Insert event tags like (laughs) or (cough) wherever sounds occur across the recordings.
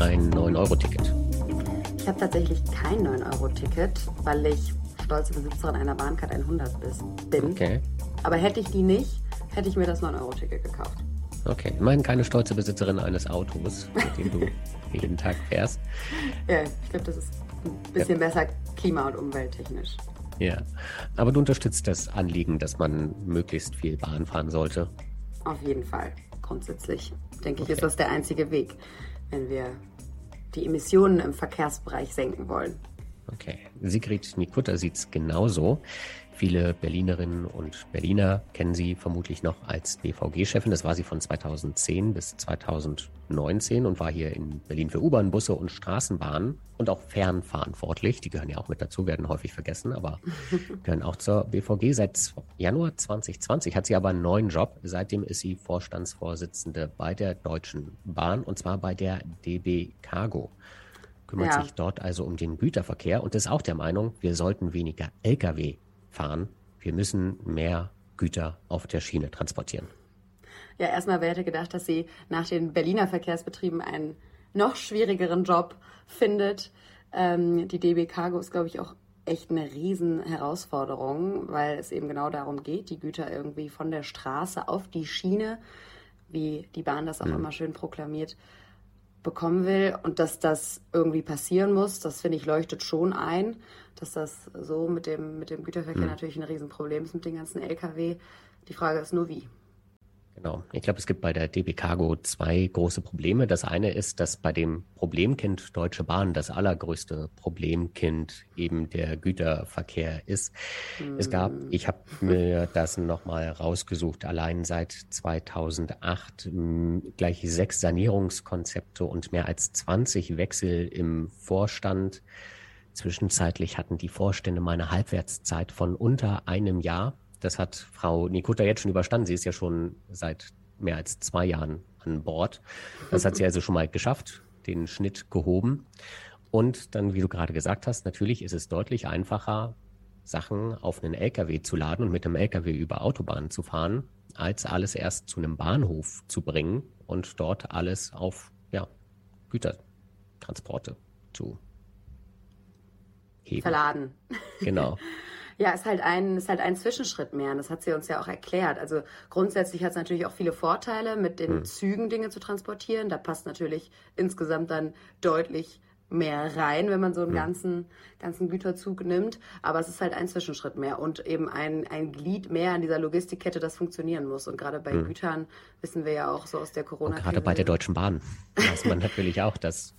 ein 9-Euro-Ticket? Ich habe tatsächlich kein 9-Euro-Ticket, weil ich stolze Besitzerin einer Bahncard 100 bin. Okay. Aber hätte ich die nicht, hätte ich mir das 9-Euro-Ticket gekauft. Okay, immerhin keine stolze Besitzerin eines Autos, mit dem du (laughs) jeden Tag fährst. Ja, ich glaube, das ist ein bisschen ja. besser klima- und umwelttechnisch. Ja, aber du unterstützt das Anliegen, dass man möglichst viel Bahn fahren sollte. Auf jeden Fall, grundsätzlich. Denke okay. ich, ist das der einzige Weg, wenn wir die Emissionen im Verkehrsbereich senken wollen. Okay, Sigrid Nikutta sieht es genauso. Viele Berlinerinnen und Berliner kennen sie vermutlich noch als BVG-Chefin. Das war sie von 2010 bis 2019 und war hier in Berlin für U-Bahn, Busse und Straßenbahnen und auch fernverantwortlich. Die gehören ja auch mit dazu, werden häufig vergessen, aber (laughs) gehören auch zur BVG. Seit Januar 2020 hat sie aber einen neuen Job. Seitdem ist sie Vorstandsvorsitzende bei der Deutschen Bahn und zwar bei der DB Cargo kümmert ja. sich dort also um den Güterverkehr und ist auch der Meinung, wir sollten weniger Lkw fahren. Wir müssen mehr Güter auf der Schiene transportieren. Ja, erstmal, wer hätte gedacht, dass sie nach den Berliner Verkehrsbetrieben einen noch schwierigeren Job findet. Ähm, die DB Cargo ist, glaube ich, auch echt eine riesen Herausforderung, weil es eben genau darum geht, die Güter irgendwie von der Straße auf die Schiene, wie die Bahn das auch mhm. immer schön proklamiert, bekommen will und dass das irgendwie passieren muss, das finde ich leuchtet schon ein, dass das so mit dem, mit dem Güterverkehr mhm. natürlich ein Riesenproblem ist mit den ganzen Lkw. Die Frage ist nur wie. Genau. Ich glaube, es gibt bei der DB Cargo zwei große Probleme. Das eine ist, dass bei dem Problemkind Deutsche Bahn das allergrößte Problemkind eben der Güterverkehr ist. Mhm. Es gab, hm. ich habe mir das nochmal rausgesucht, allein seit 2008 hm, gleich sechs Sanierungskonzepte und mehr als 20 Wechsel im Vorstand. Zwischenzeitlich hatten die Vorstände meine Halbwertszeit von unter einem Jahr. Das hat Frau Nikutta jetzt schon überstanden. Sie ist ja schon seit mehr als zwei Jahren an Bord. Das hat sie also schon mal geschafft, den Schnitt gehoben. Und dann, wie du gerade gesagt hast, natürlich ist es deutlich einfacher, Sachen auf einen LKW zu laden und mit einem LKW über Autobahnen zu fahren, als alles erst zu einem Bahnhof zu bringen und dort alles auf ja, Gütertransporte zu heben. Verladen. Genau. (laughs) Ja, ist halt ein, ist halt ein Zwischenschritt mehr. Und das hat sie uns ja auch erklärt. Also grundsätzlich hat es natürlich auch viele Vorteile, mit den hm. Zügen Dinge zu transportieren. Da passt natürlich insgesamt dann deutlich mehr rein, wenn man so einen hm. ganzen, ganzen Güterzug nimmt. Aber es ist halt ein Zwischenschritt mehr und eben ein, ein Glied mehr an dieser Logistikkette, das funktionieren muss. Und gerade bei hm. Gütern wissen wir ja auch so aus der corona -Krise. Gerade bei der Deutschen Bahn weiß man (laughs) natürlich auch, dass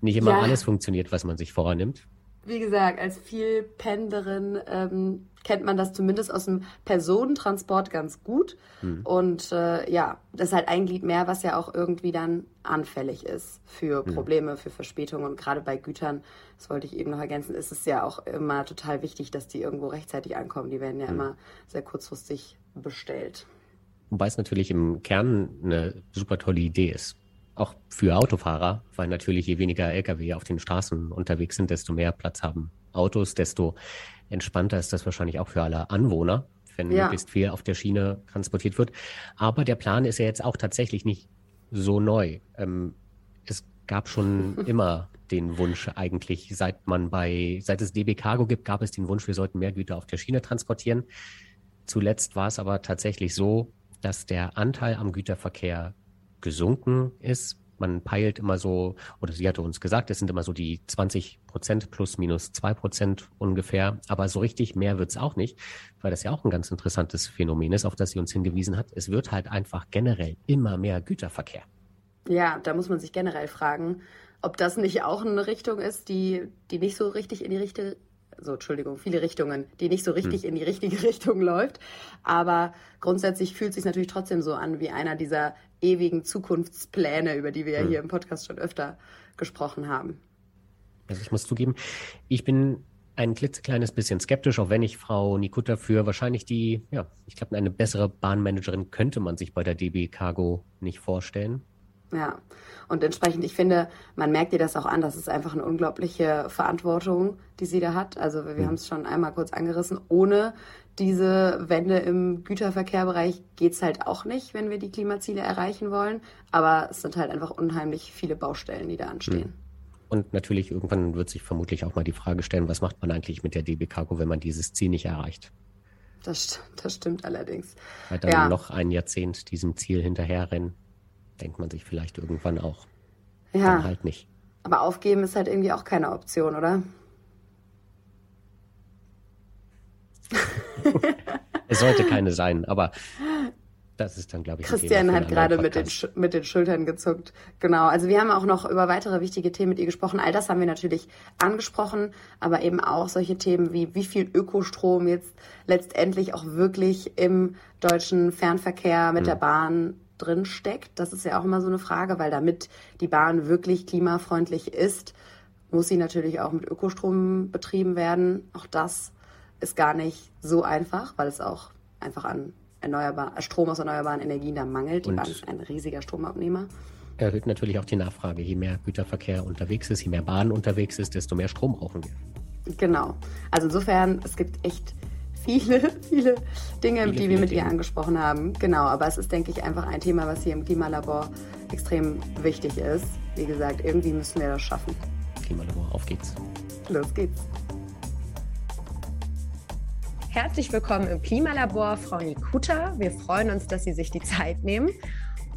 nicht immer ja. alles funktioniert, was man sich vornimmt wie gesagt, als viel Pendlerin ähm, kennt man das zumindest aus dem Personentransport ganz gut. Mhm. Und äh, ja, das ist halt ein Glied mehr, was ja auch irgendwie dann anfällig ist für hm. Probleme, mhm. für Verspätungen. Und gerade bei Gütern, das wollte ich eben noch ergänzen, ist es ja auch immer total wichtig, dass die irgendwo rechtzeitig ankommen. Die werden ja mhm. immer sehr kurzfristig bestellt. Wobei es natürlich im Kern eine super tolle Idee ist auch für Autofahrer, weil natürlich je weniger Lkw auf den Straßen unterwegs sind, desto mehr Platz haben Autos, desto entspannter ist das wahrscheinlich auch für alle Anwohner, wenn ja. möglichst viel auf der Schiene transportiert wird. Aber der Plan ist ja jetzt auch tatsächlich nicht so neu. Ähm, es gab schon (laughs) immer den Wunsch eigentlich, seit man bei, seit es DB Cargo gibt, gab es den Wunsch, wir sollten mehr Güter auf der Schiene transportieren. Zuletzt war es aber tatsächlich so, dass der Anteil am Güterverkehr gesunken ist. Man peilt immer so, oder sie hatte uns gesagt, es sind immer so die 20 Prozent plus minus zwei Prozent ungefähr. Aber so richtig mehr wird's auch nicht, weil das ja auch ein ganz interessantes Phänomen ist, auf das sie uns hingewiesen hat. Es wird halt einfach generell immer mehr Güterverkehr. Ja, da muss man sich generell fragen, ob das nicht auch eine Richtung ist, die, die nicht so richtig in die richtige so Entschuldigung, viele Richtungen, die nicht so richtig hm. in die richtige (laughs) Richtung läuft. Aber grundsätzlich fühlt es sich natürlich trotzdem so an wie einer dieser ewigen Zukunftspläne, über die wir hm. ja hier im Podcast schon öfter gesprochen haben. Also ich muss zugeben, ich bin ein klitzekleines bisschen skeptisch, auch wenn ich Frau Nikutta für wahrscheinlich die, ja, ich glaube, eine bessere Bahnmanagerin könnte man sich bei der DB Cargo nicht vorstellen. Ja, und entsprechend, ich finde, man merkt ihr das auch an, das ist einfach eine unglaubliche Verantwortung, die sie da hat. Also wir mhm. haben es schon einmal kurz angerissen, ohne diese Wende im Güterverkehrbereich geht es halt auch nicht, wenn wir die Klimaziele erreichen wollen. Aber es sind halt einfach unheimlich viele Baustellen, die da anstehen. Mhm. Und natürlich irgendwann wird sich vermutlich auch mal die Frage stellen, was macht man eigentlich mit der DB Cargo, wenn man dieses Ziel nicht erreicht? Das, das stimmt allerdings. Weil dann ja. noch ein Jahrzehnt diesem Ziel hinterherrennen denkt man sich vielleicht irgendwann auch. Ja. Dann halt nicht. Aber aufgeben ist halt irgendwie auch keine Option, oder? (laughs) es sollte keine sein, aber das ist dann, glaube ich, Christian hat gerade mit den, mit den Schultern gezuckt. Genau. Also wir haben auch noch über weitere wichtige Themen mit ihr gesprochen. All das haben wir natürlich angesprochen, aber eben auch solche Themen wie wie viel Ökostrom jetzt letztendlich auch wirklich im deutschen Fernverkehr mit hm. der Bahn drin steckt. Das ist ja auch immer so eine Frage, weil damit die Bahn wirklich klimafreundlich ist, muss sie natürlich auch mit Ökostrom betrieben werden. Auch das ist gar nicht so einfach, weil es auch einfach an erneuerbar, Strom aus erneuerbaren Energien da mangelt. Die Und Bahn ist ein riesiger Stromabnehmer. Erhöht natürlich auch die Nachfrage. Je mehr Güterverkehr unterwegs ist, je mehr Bahn unterwegs ist, desto mehr Strom brauchen wir. Genau. Also insofern, es gibt echt viele, viele Dinge, viele, die wir mit Dinge. ihr angesprochen haben. Genau, aber es ist, denke ich, einfach ein Thema, was hier im Klimalabor extrem wichtig ist. Wie gesagt, irgendwie müssen wir das schaffen. Klimalabor, auf geht's. Los geht's. Herzlich willkommen im Klimalabor, Frau Nikuta. Wir freuen uns, dass Sie sich die Zeit nehmen.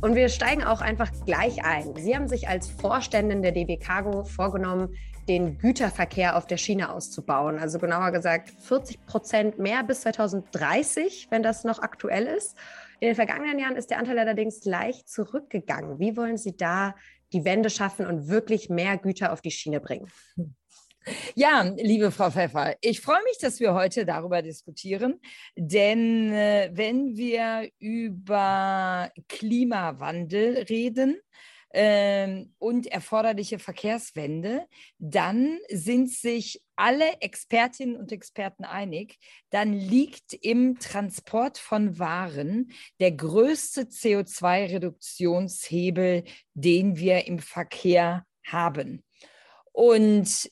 Und wir steigen auch einfach gleich ein. Sie haben sich als Vorständin der DB Cargo vorgenommen, den Güterverkehr auf der Schiene auszubauen. Also genauer gesagt 40 Prozent mehr bis 2030, wenn das noch aktuell ist. In den vergangenen Jahren ist der Anteil allerdings leicht zurückgegangen. Wie wollen Sie da die Wende schaffen und wirklich mehr Güter auf die Schiene bringen? Ja, liebe Frau Pfeffer, ich freue mich, dass wir heute darüber diskutieren, denn äh, wenn wir über Klimawandel reden, ähm, und erforderliche Verkehrswende, dann sind sich alle Expertinnen und Experten einig, dann liegt im Transport von Waren der größte CO2-Reduktionshebel, den wir im Verkehr haben. Und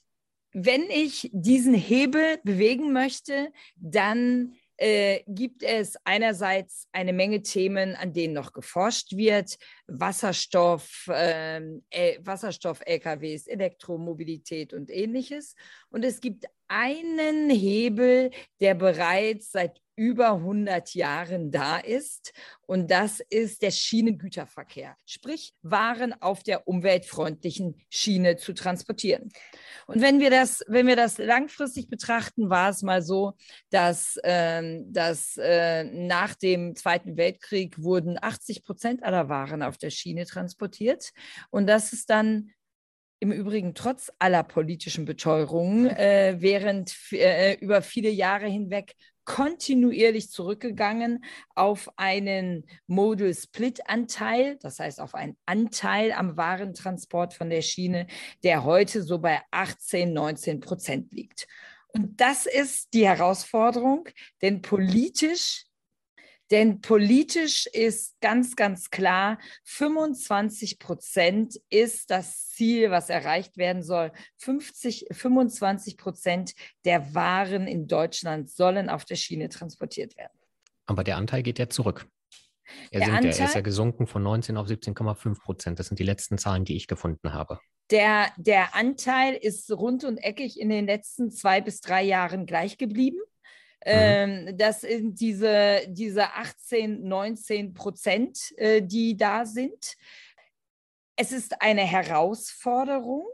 wenn ich diesen Hebel bewegen möchte, dann äh, gibt es einerseits eine Menge Themen, an denen noch geforscht wird. Wasserstoff, äh, Wasserstoff-LKWs, Elektromobilität und ähnliches. Und es gibt einen Hebel, der bereits seit über 100 Jahren da ist. Und das ist der Schienengüterverkehr, sprich Waren auf der umweltfreundlichen Schiene zu transportieren. Und wenn wir das, wenn wir das langfristig betrachten, war es mal so, dass, äh, dass äh, nach dem Zweiten Weltkrieg wurden 80 Prozent aller Waren auf der Schiene transportiert. Und das ist dann im Übrigen trotz aller politischen Beteuerungen äh, während äh, über viele Jahre hinweg kontinuierlich zurückgegangen auf einen Modal Split Anteil, das heißt auf einen Anteil am Warentransport von der Schiene, der heute so bei 18, 19 Prozent liegt. Und das ist die Herausforderung, denn politisch denn politisch ist ganz, ganz klar, 25 Prozent ist das Ziel, was erreicht werden soll. 50, 25 Prozent der Waren in Deutschland sollen auf der Schiene transportiert werden. Aber der Anteil geht ja zurück. Er, der Anteil, ja, ist ja gesunken von 19 auf 17,5 Prozent. Das sind die letzten Zahlen, die ich gefunden habe. Der, der Anteil ist rund und eckig in den letzten zwei bis drei Jahren gleich geblieben. Mhm. Ähm, das sind diese, diese 18, 19 Prozent, äh, die da sind. Es ist eine Herausforderung,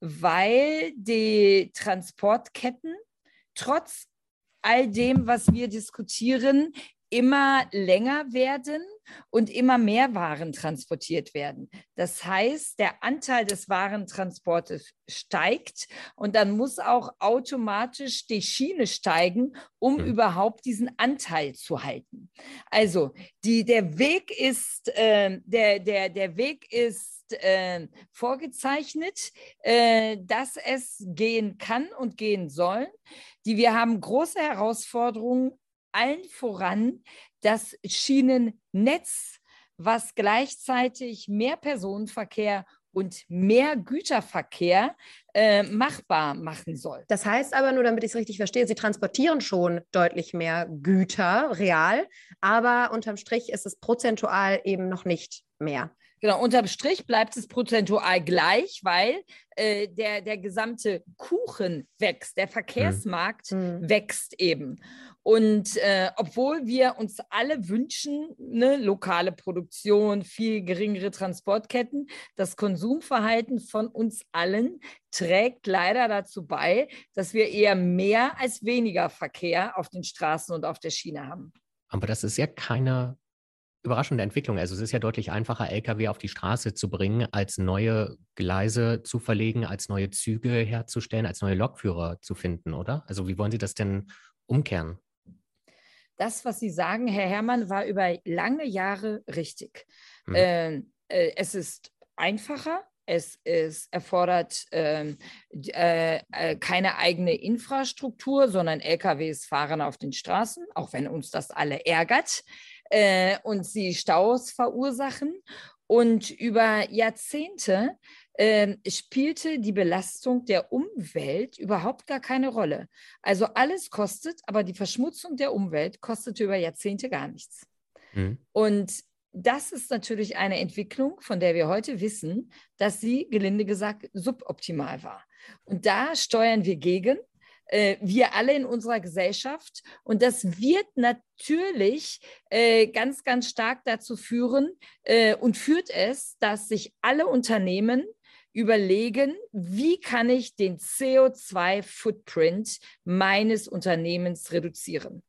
weil die Transportketten trotz all dem, was wir diskutieren, immer länger werden und immer mehr Waren transportiert werden. Das heißt, der Anteil des Warentransportes steigt und dann muss auch automatisch die Schiene steigen, um mhm. überhaupt diesen Anteil zu halten. Also die, der Weg ist, äh, der, der, der Weg ist äh, vorgezeichnet, äh, dass es gehen kann und gehen soll. Die, wir haben große Herausforderungen allen voran das Schienennetz, was gleichzeitig mehr Personenverkehr und mehr Güterverkehr äh, machbar machen soll. Das heißt aber nur, damit ich es richtig verstehe, Sie transportieren schon deutlich mehr Güter real, aber unterm Strich ist es prozentual eben noch nicht mehr. Genau, unterm Strich bleibt es prozentual gleich, weil äh, der, der gesamte Kuchen wächst, der Verkehrsmarkt mhm. wächst eben. Und äh, obwohl wir uns alle wünschen, eine lokale Produktion, viel geringere Transportketten, das Konsumverhalten von uns allen trägt leider dazu bei, dass wir eher mehr als weniger Verkehr auf den Straßen und auf der Schiene haben. Aber das ist ja keine überraschende Entwicklung. Also es ist ja deutlich einfacher, Lkw auf die Straße zu bringen, als neue Gleise zu verlegen, als neue Züge herzustellen, als neue Lokführer zu finden, oder? Also wie wollen Sie das denn umkehren? Das, was Sie sagen, Herr Herrmann, war über lange Jahre richtig. Hm. Äh, äh, es ist einfacher, es, es erfordert ähm, äh, äh, keine eigene Infrastruktur, sondern LKWs fahren auf den Straßen, auch wenn uns das alle ärgert äh, und sie Staus verursachen. Und über Jahrzehnte äh, spielte die Belastung der Umwelt überhaupt gar keine Rolle. Also alles kostet, aber die Verschmutzung der Umwelt kostete über Jahrzehnte gar nichts. Mhm. Und das ist natürlich eine Entwicklung, von der wir heute wissen, dass sie, gelinde gesagt, suboptimal war. Und da steuern wir gegen äh, wir alle in unserer Gesellschaft. Und das wird natürlich äh, ganz, ganz stark dazu führen äh, und führt es, dass sich alle Unternehmen überlegen, wie kann ich den CO2-Footprint meines Unternehmens reduzieren.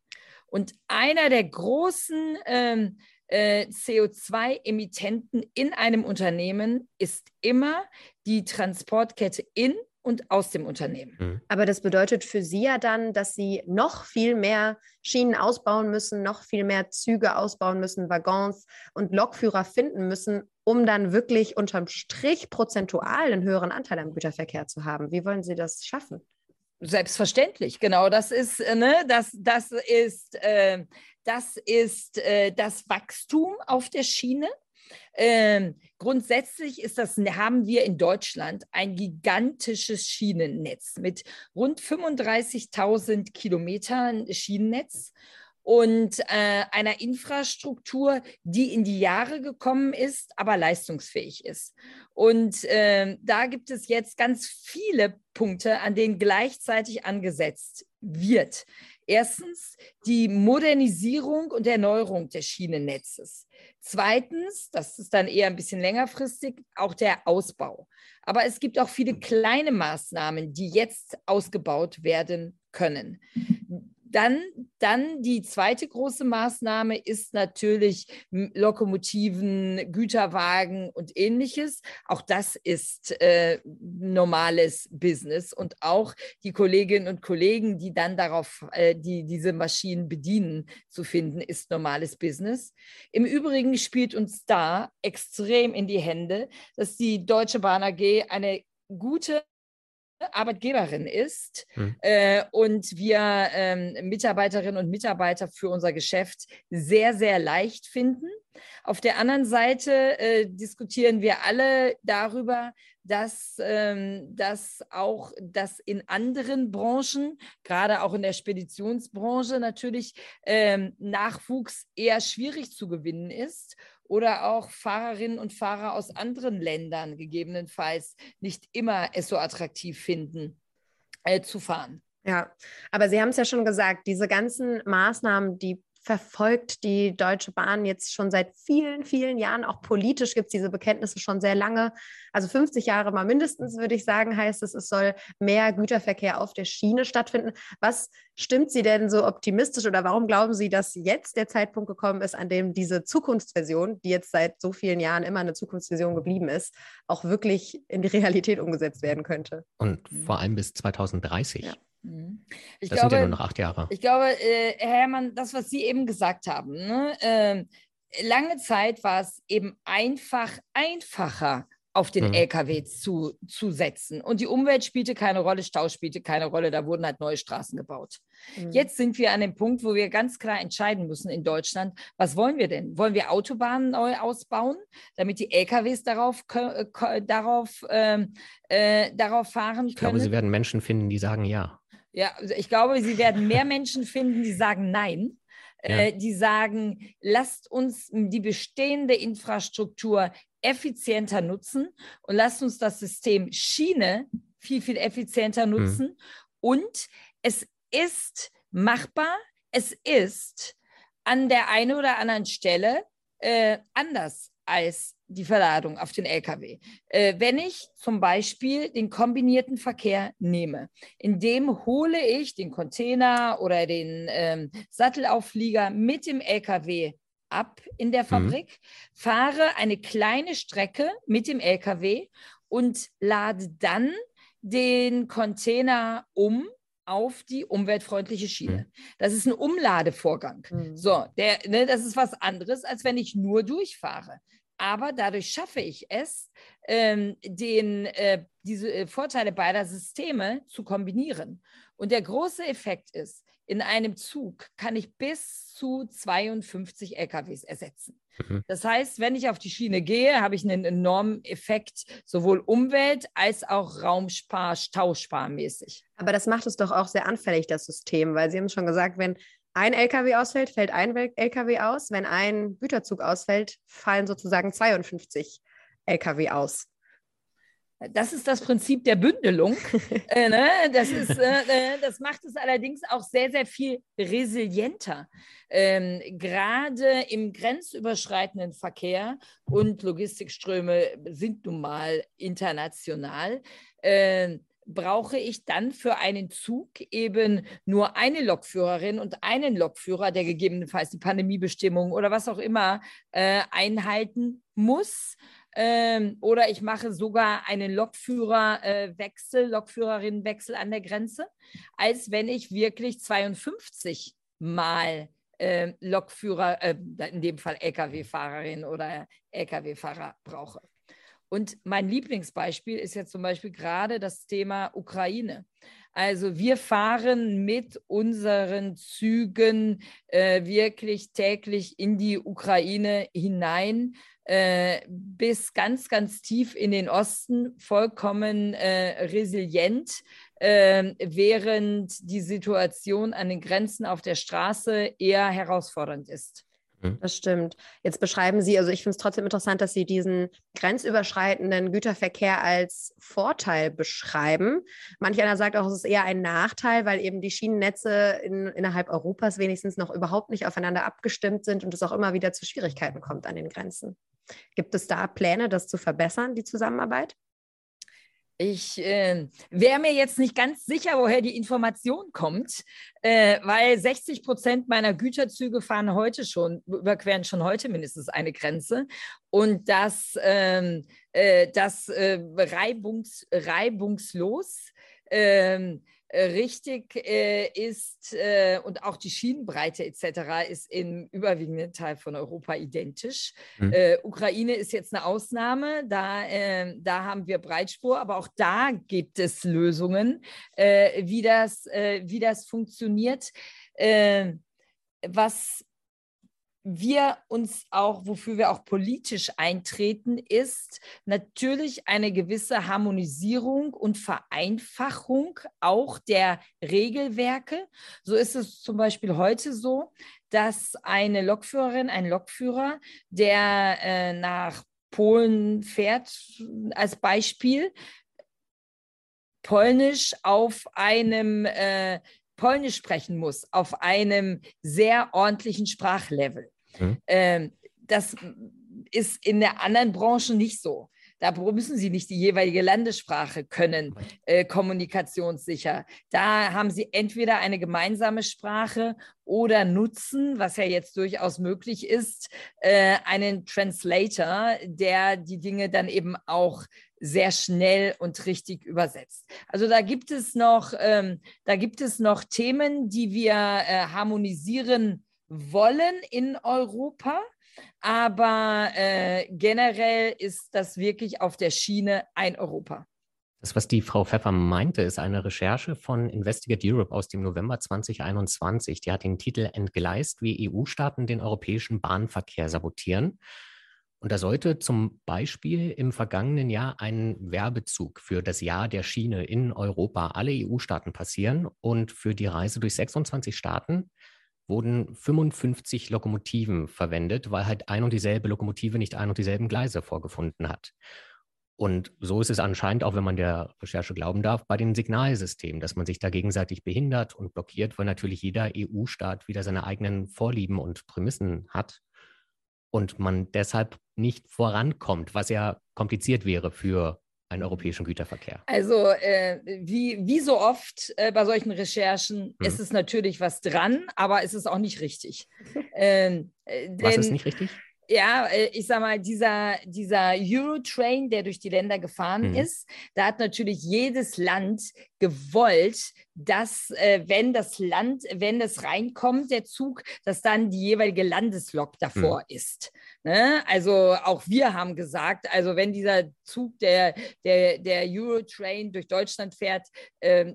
Und einer der großen ähm, äh, CO2-Emittenten in einem Unternehmen ist immer die Transportkette in und aus dem Unternehmen. Mhm. Aber das bedeutet für Sie ja dann, dass Sie noch viel mehr Schienen ausbauen müssen, noch viel mehr Züge ausbauen müssen, Waggons und Lokführer finden müssen, um dann wirklich unterm Strich prozentual einen höheren Anteil am Güterverkehr zu haben. Wie wollen Sie das schaffen? Selbstverständlich, genau. Das ist, äh, ne, das, das ist, äh, das ist äh, das Wachstum auf der Schiene. Ähm, grundsätzlich ist das, haben wir in Deutschland ein gigantisches Schienennetz mit rund 35.000 Kilometern Schienennetz und äh, einer Infrastruktur, die in die Jahre gekommen ist, aber leistungsfähig ist. Und äh, da gibt es jetzt ganz viele Punkte, an denen gleichzeitig angesetzt wird. Erstens die Modernisierung und Erneuerung des Schienennetzes. Zweitens, das ist dann eher ein bisschen längerfristig, auch der Ausbau. Aber es gibt auch viele kleine Maßnahmen, die jetzt ausgebaut werden können. Dann, dann die zweite große Maßnahme ist natürlich Lokomotiven, Güterwagen und ähnliches. Auch das ist äh, normales Business und auch die Kolleginnen und Kollegen, die dann darauf, äh, die diese Maschinen bedienen, zu finden, ist normales Business. Im Übrigen spielt uns da extrem in die Hände, dass die Deutsche Bahn AG eine gute Arbeitgeberin ist hm. äh, und wir ähm, Mitarbeiterinnen und Mitarbeiter für unser Geschäft sehr, sehr leicht finden. Auf der anderen Seite äh, diskutieren wir alle darüber, dass, ähm, dass auch dass in anderen Branchen, gerade auch in der Speditionsbranche, natürlich ähm, Nachwuchs eher schwierig zu gewinnen ist oder auch Fahrerinnen und Fahrer aus anderen Ländern gegebenenfalls nicht immer es so attraktiv finden, äh, zu fahren. Ja, aber Sie haben es ja schon gesagt, diese ganzen Maßnahmen, die verfolgt die Deutsche Bahn jetzt schon seit vielen, vielen Jahren. Auch politisch gibt es diese Bekenntnisse schon sehr lange. Also 50 Jahre mal mindestens, würde ich sagen, heißt es, es soll mehr Güterverkehr auf der Schiene stattfinden. Was stimmt Sie denn so optimistisch oder warum glauben Sie, dass jetzt der Zeitpunkt gekommen ist, an dem diese Zukunftsversion, die jetzt seit so vielen Jahren immer eine Zukunftsvision geblieben ist, auch wirklich in die Realität umgesetzt werden könnte? Und vor allem bis 2030. Ja. Mhm. Ich das glaube, sind ja nur noch acht Jahre. Ich glaube, äh, Herr Herrmann, das, was Sie eben gesagt haben, ne? äh, lange Zeit war es eben einfach, einfacher, auf den mhm. LKW zu, zu setzen. Und die Umwelt spielte keine Rolle, Stau spielte keine Rolle, da wurden halt neue Straßen gebaut. Mhm. Jetzt sind wir an dem Punkt, wo wir ganz klar entscheiden müssen in Deutschland, was wollen wir denn? Wollen wir Autobahnen neu ausbauen, damit die LKWs darauf, äh, darauf, äh, äh, darauf fahren können? Ich glaube, Sie werden Menschen finden, die sagen ja. Ja, also ich glaube, Sie werden mehr Menschen finden, die sagen nein. Ja. Äh, die sagen, lasst uns die bestehende Infrastruktur effizienter nutzen und lasst uns das System Schiene viel, viel effizienter mhm. nutzen. Mhm. Und es ist machbar, es ist an der einen oder anderen Stelle äh, anders als die Verladung auf den Lkw. Äh, wenn ich zum Beispiel den kombinierten Verkehr nehme, in dem hole ich den Container oder den ähm, Sattelauflieger mit dem Lkw ab in der mhm. Fabrik, mhm. fahre eine kleine Strecke mit dem LKW und lade dann den Container um auf die umweltfreundliche Schiene. Mhm. Das ist ein Umladevorgang. Mhm. So, der, ne, das ist was anderes, als wenn ich nur durchfahre. Aber dadurch schaffe ich es, ähm, den, äh, diese äh, Vorteile beider Systeme zu kombinieren. Und der große Effekt ist, in einem Zug kann ich bis zu 52 LKWs ersetzen. Mhm. Das heißt, wenn ich auf die Schiene gehe, habe ich einen enormen Effekt, sowohl Umwelt- als auch Raumspar-, Stausparmäßig. Aber das macht es doch auch sehr anfällig, das System, weil Sie haben schon gesagt, wenn ein LKW ausfällt, fällt ein LKW aus. Wenn ein Güterzug ausfällt, fallen sozusagen 52 LKW aus. Das ist das Prinzip der Bündelung. (laughs) äh, ne? das, ist, äh, äh, das macht es allerdings auch sehr, sehr viel resilienter. Ähm, Gerade im grenzüberschreitenden Verkehr und Logistikströme sind nun mal international. Äh, brauche ich dann für einen Zug eben nur eine Lokführerin und einen Lokführer, der gegebenenfalls die Pandemiebestimmung oder was auch immer äh, einhalten muss ähm, oder ich mache sogar einen Lokführerwechsel, äh, Lokführerinnenwechsel an der Grenze, als wenn ich wirklich 52 Mal äh, Lokführer, in dem Fall Lkw-Fahrerin oder Lkw-Fahrer brauche. Und mein Lieblingsbeispiel ist jetzt zum Beispiel gerade das Thema Ukraine. Also wir fahren mit unseren Zügen äh, wirklich täglich in die Ukraine hinein äh, bis ganz, ganz tief in den Osten, vollkommen äh, resilient, äh, während die Situation an den Grenzen auf der Straße eher herausfordernd ist. Mhm. Das stimmt. Jetzt beschreiben Sie, also ich finde es trotzdem interessant, dass Sie diesen grenzüberschreitenden Güterverkehr als Vorteil beschreiben. Manch einer sagt auch, es ist eher ein Nachteil, weil eben die Schienennetze in, innerhalb Europas wenigstens noch überhaupt nicht aufeinander abgestimmt sind und es auch immer wieder zu Schwierigkeiten kommt an den Grenzen. Gibt es da Pläne, das zu verbessern, die Zusammenarbeit? Ich äh, wäre mir jetzt nicht ganz sicher, woher die Information kommt, äh, weil 60 Prozent meiner Güterzüge fahren heute schon, überqueren schon heute mindestens eine Grenze. Und das, ähm, äh, das äh, reibungs, reibungslos. Ähm, äh, richtig äh, ist äh, und auch die Schienenbreite etc. ist im überwiegenden Teil von Europa identisch. Mhm. Äh, Ukraine ist jetzt eine Ausnahme, da, ähm, da haben wir Breitspur, aber auch da gibt es Lösungen, äh, wie, das, äh, wie das funktioniert. was wir uns auch, wofür wir auch politisch eintreten, ist natürlich eine gewisse Harmonisierung und Vereinfachung auch der Regelwerke. So ist es zum Beispiel heute so, dass eine Lokführerin, ein Lokführer, der äh, nach Polen fährt, als Beispiel, Polnisch auf einem äh, Polnisch sprechen muss, auf einem sehr ordentlichen Sprachlevel. Mhm. Ähm, das ist in der anderen Branche nicht so. Da müssen Sie nicht die jeweilige Landessprache können, äh, kommunikationssicher. Da haben Sie entweder eine gemeinsame Sprache oder nutzen, was ja jetzt durchaus möglich ist, äh, einen Translator, der die Dinge dann eben auch sehr schnell und richtig übersetzt. Also da gibt es noch, ähm, da gibt es noch Themen, die wir äh, harmonisieren wollen in Europa. aber äh, generell ist das wirklich auf der Schiene ein Europa. Das, was die Frau Pfeffer meinte, ist eine Recherche von Investigate Europe aus dem November 2021. Die hat den Titel Entgleist, wie EU-Staaten den europäischen Bahnverkehr sabotieren. Und da sollte zum Beispiel im vergangenen Jahr ein Werbezug für das Jahr der Schiene in Europa alle EU-Staaten passieren. Und für die Reise durch 26 Staaten wurden 55 Lokomotiven verwendet, weil halt ein und dieselbe Lokomotive nicht ein und dieselben Gleise vorgefunden hat. Und so ist es anscheinend, auch wenn man der Recherche glauben darf, bei den Signalsystemen, dass man sich da gegenseitig behindert und blockiert, weil natürlich jeder EU-Staat wieder seine eigenen Vorlieben und Prämissen hat und man deshalb nicht vorankommt, was ja kompliziert wäre für einen europäischen Güterverkehr. Also äh, wie, wie so oft äh, bei solchen Recherchen hm. ist es natürlich was dran, aber es ist auch nicht richtig. (laughs) ähm, was ist nicht richtig? ja, äh, ich sag mal, dieser, dieser Eurotrain, der durch die Länder gefahren mhm. ist, da hat natürlich jedes Land gewollt, dass, äh, wenn das Land, wenn es reinkommt, der Zug, dass dann die jeweilige Landeslok davor mhm. ist. Ne? Also auch wir haben gesagt, also wenn dieser Zug, der, der, der Eurotrain durch Deutschland fährt, äh,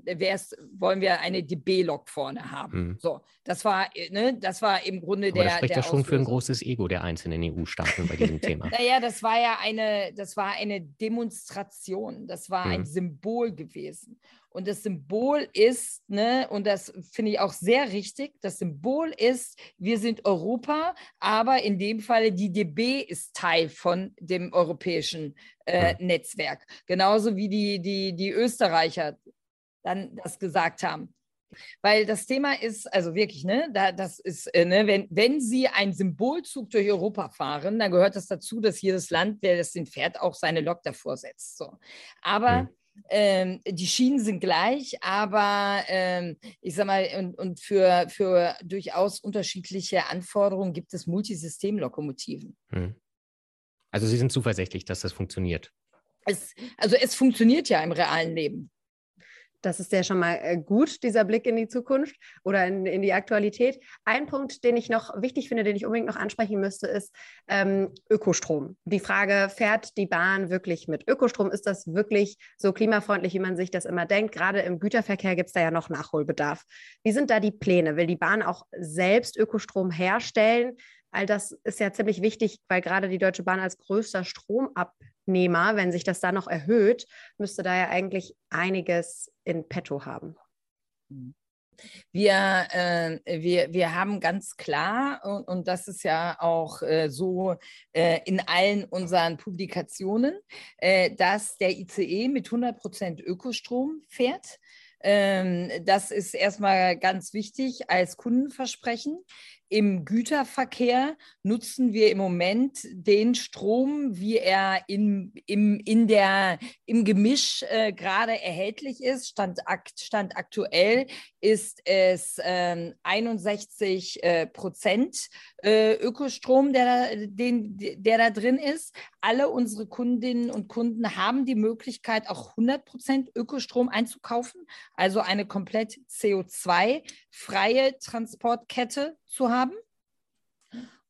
wollen wir eine DB-Lok vorne haben. Mhm. So, das war, ne, das war im Grunde Aber der. Das spricht ja schon für ein großes Ego der einzelnen EU-Staaten bei diesem Thema. (laughs) naja, das war ja eine, das war eine Demonstration, das war ein mhm. Symbol gewesen. Und das Symbol ist, ne, und das finde ich auch sehr richtig, das Symbol ist, wir sind Europa, aber in dem Falle die DB ist Teil von dem europäischen äh. Netzwerk. Genauso wie die, die, die Österreicher dann das gesagt haben. Weil das Thema ist, also wirklich, ne, da, das ist, äh, ne, wenn, wenn Sie einen Symbolzug durch Europa fahren, dann gehört das dazu, dass jedes Land, wer das den fährt, auch seine Lok davor setzt. So. Aber mhm. Ähm, die Schienen sind gleich, aber ähm, ich sag mal, und, und für, für durchaus unterschiedliche Anforderungen gibt es Multisystemlokomotiven. Hm. Also Sie sind zuversichtlich, dass das funktioniert. Es, also es funktioniert ja im realen Leben. Das ist ja schon mal äh, gut, dieser Blick in die Zukunft oder in, in, die Aktualität. Ein Punkt, den ich noch wichtig finde, den ich unbedingt noch ansprechen müsste, ist ähm, Ökostrom. Die Frage, fährt die Bahn wirklich mit Ökostrom? Ist das wirklich so klimafreundlich, wie man sich das immer denkt? Gerade im Güterverkehr gibt es da ja noch Nachholbedarf. Wie sind da die Pläne? Will die Bahn auch selbst Ökostrom herstellen? All das ist ja ziemlich wichtig, weil gerade die Deutsche Bahn als größter Stromabnehmer, wenn sich das da noch erhöht, müsste da ja eigentlich einiges in petto haben. Wir, äh, wir, wir haben ganz klar, und, und das ist ja auch äh, so äh, in allen unseren Publikationen, äh, dass der ICE mit 100 Prozent Ökostrom fährt. Ähm, das ist erstmal ganz wichtig als Kundenversprechen. Im Güterverkehr nutzen wir im Moment den Strom, wie er in, im, in der, im Gemisch äh, gerade erhältlich ist. Stand, Stand aktuell ist es äh, 61 äh, Prozent äh, Ökostrom, der den, der da drin ist. Alle unsere Kundinnen und Kunden haben die Möglichkeit, auch 100 Prozent Ökostrom einzukaufen, also eine komplett CO2-freie Transportkette zu haben.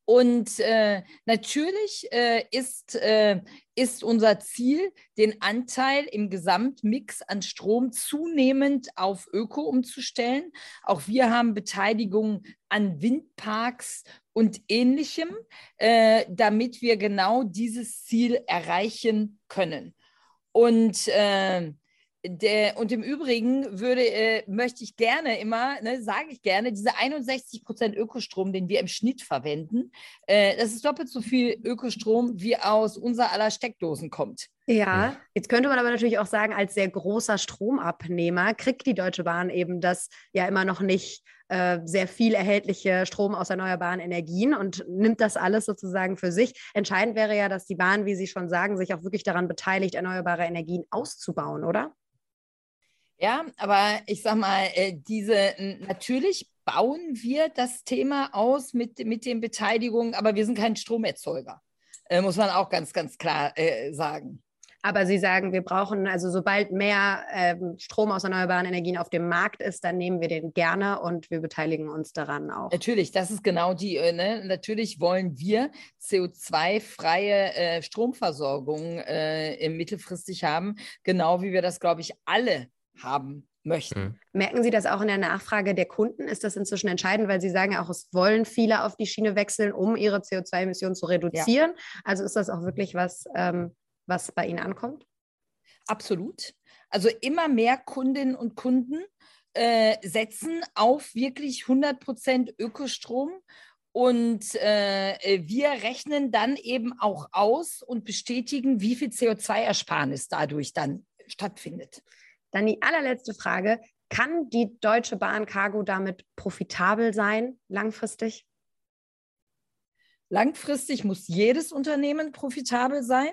Und äh, natürlich äh, ist, äh, ist unser Ziel, den Anteil im Gesamtmix an Strom zunehmend auf Öko umzustellen. Auch wir haben Beteiligung an Windparks und ähnlichem, äh, damit wir genau dieses Ziel erreichen können. Und äh, der, und im Übrigen würde, äh, möchte ich gerne immer, ne, sage ich gerne, diese 61 Prozent Ökostrom, den wir im Schnitt verwenden, äh, das ist doppelt so viel Ökostrom, wie aus unser aller Steckdosen kommt. Ja, jetzt könnte man aber natürlich auch sagen, als sehr großer Stromabnehmer kriegt die Deutsche Bahn eben das ja immer noch nicht äh, sehr viel erhältliche Strom aus erneuerbaren Energien und nimmt das alles sozusagen für sich. Entscheidend wäre ja, dass die Bahn, wie Sie schon sagen, sich auch wirklich daran beteiligt, erneuerbare Energien auszubauen, oder? Ja, aber ich sag mal, äh, diese natürlich bauen wir das Thema aus mit, mit den Beteiligungen, aber wir sind kein Stromerzeuger. Äh, muss man auch ganz, ganz klar äh, sagen. Aber Sie sagen, wir brauchen, also sobald mehr ähm, Strom aus erneuerbaren Energien auf dem Markt ist, dann nehmen wir den gerne und wir beteiligen uns daran auch. Natürlich, das ist genau die, ne? natürlich wollen wir CO2-freie äh, Stromversorgung äh, mittelfristig haben, genau wie wir das, glaube ich, alle haben möchten. Mhm. Merken Sie das auch in der Nachfrage der Kunden? Ist das inzwischen entscheidend, weil Sie sagen ja auch, es wollen viele auf die Schiene wechseln, um ihre CO2-Emissionen zu reduzieren. Ja. Also ist das auch wirklich was, ähm, was bei Ihnen ankommt? Absolut. Also immer mehr Kundinnen und Kunden äh, setzen auf wirklich 100 Prozent Ökostrom. Und äh, wir rechnen dann eben auch aus und bestätigen, wie viel CO2-Ersparnis dadurch dann stattfindet. Dann die allerletzte Frage. Kann die Deutsche Bahn Cargo damit profitabel sein, langfristig? Langfristig muss jedes Unternehmen profitabel sein.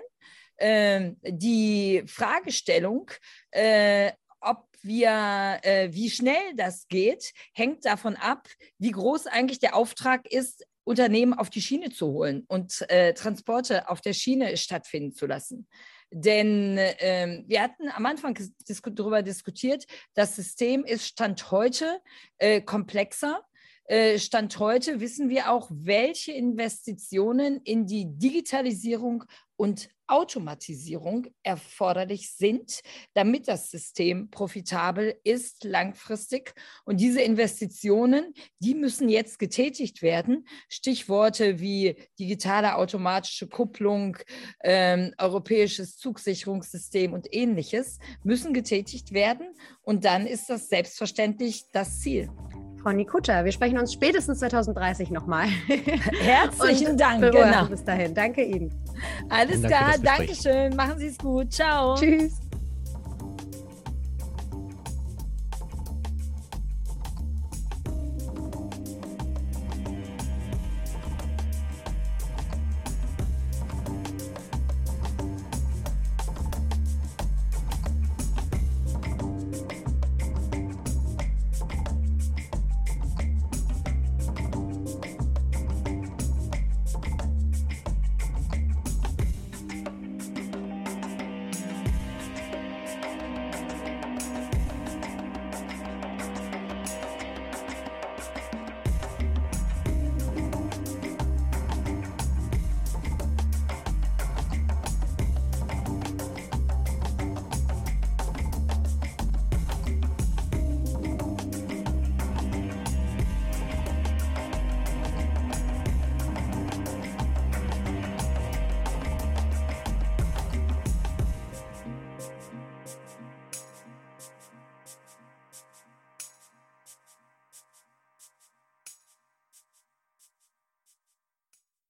Ähm, die Fragestellung, äh, ob wir, äh, wie schnell das geht, hängt davon ab, wie groß eigentlich der Auftrag ist, Unternehmen auf die Schiene zu holen und äh, Transporte auf der Schiene stattfinden zu lassen. Denn ähm, wir hatten am Anfang dis darüber diskutiert, das System ist Stand heute äh, komplexer. Äh, Stand heute wissen wir auch, welche Investitionen in die Digitalisierung und Automatisierung erforderlich sind, damit das System profitabel ist langfristig. Und diese Investitionen, die müssen jetzt getätigt werden. Stichworte wie digitale automatische Kupplung, ähm, europäisches Zugsicherungssystem und ähnliches müssen getätigt werden. Und dann ist das selbstverständlich das Ziel. Frau Nikuta, wir sprechen uns spätestens 2030 nochmal. (laughs) Herzlichen Dank. Genau. Bis dahin. Danke Ihnen. Alles klar. Dankeschön. Machen Sie es gut. Ciao. Tschüss.